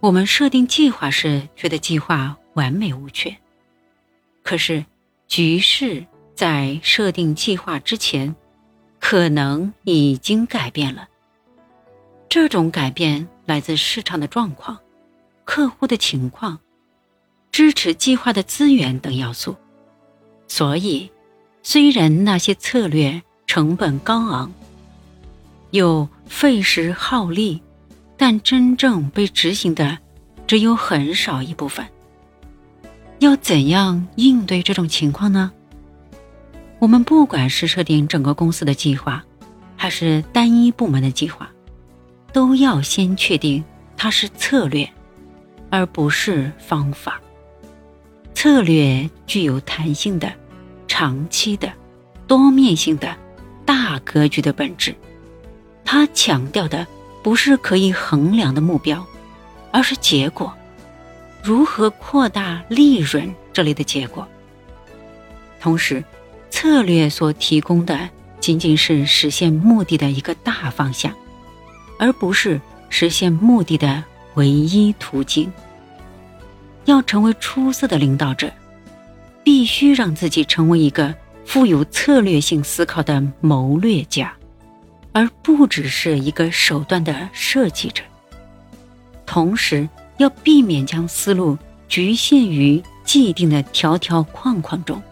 我们设定计划时觉得计划完美无缺，可是局势在设定计划之前，可能已经改变了。这种改变来自市场的状况、客户的情况、支持计划的资源等要素。所以，虽然那些策略成本高昂，又费时耗力，但真正被执行的只有很少一部分。要怎样应对这种情况呢？我们不管是设定整个公司的计划，还是单一部门的计划，都要先确定它是策略，而不是方法。策略具有弹性的、长期的、多面性的、大格局的本质。它强调的不是可以衡量的目标，而是结果，如何扩大利润这类的结果。同时，策略所提供的仅仅是实现目的的一个大方向，而不是实现目的的唯一途径。要成为出色的领导者，必须让自己成为一个富有策略性思考的谋略家，而不只是一个手段的设计者。同时，要避免将思路局限于既定的条条框框中。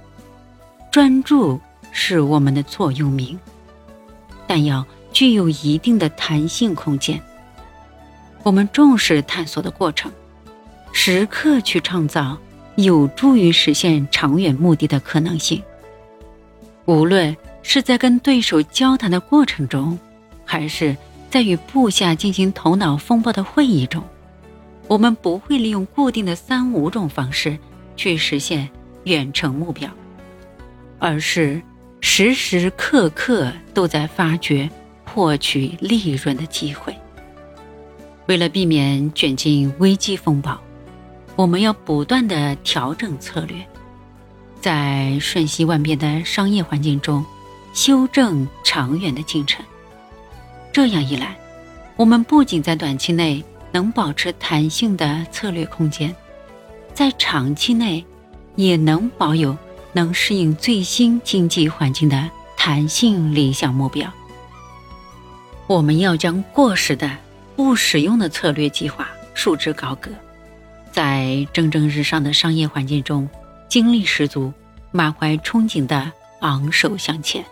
专注是我们的座右铭，但要具有一定的弹性空间。我们重视探索的过程。时刻去创造有助于实现长远目的的可能性。无论是在跟对手交谈的过程中，还是在与部下进行头脑风暴的会议中，我们不会利用固定的三五种方式去实现远程目标，而是时时刻刻都在发掘获取利润的机会。为了避免卷进危机风暴。我们要不断的调整策略，在瞬息万变的商业环境中，修正长远的进程。这样一来，我们不仅在短期内能保持弹性的策略空间，在长期内也能保有能适应最新经济环境的弹性理想目标。我们要将过时的、不实用的策略计划束之高阁。在蒸蒸日上的商业环境中，精力十足、满怀憧憬地昂首向前。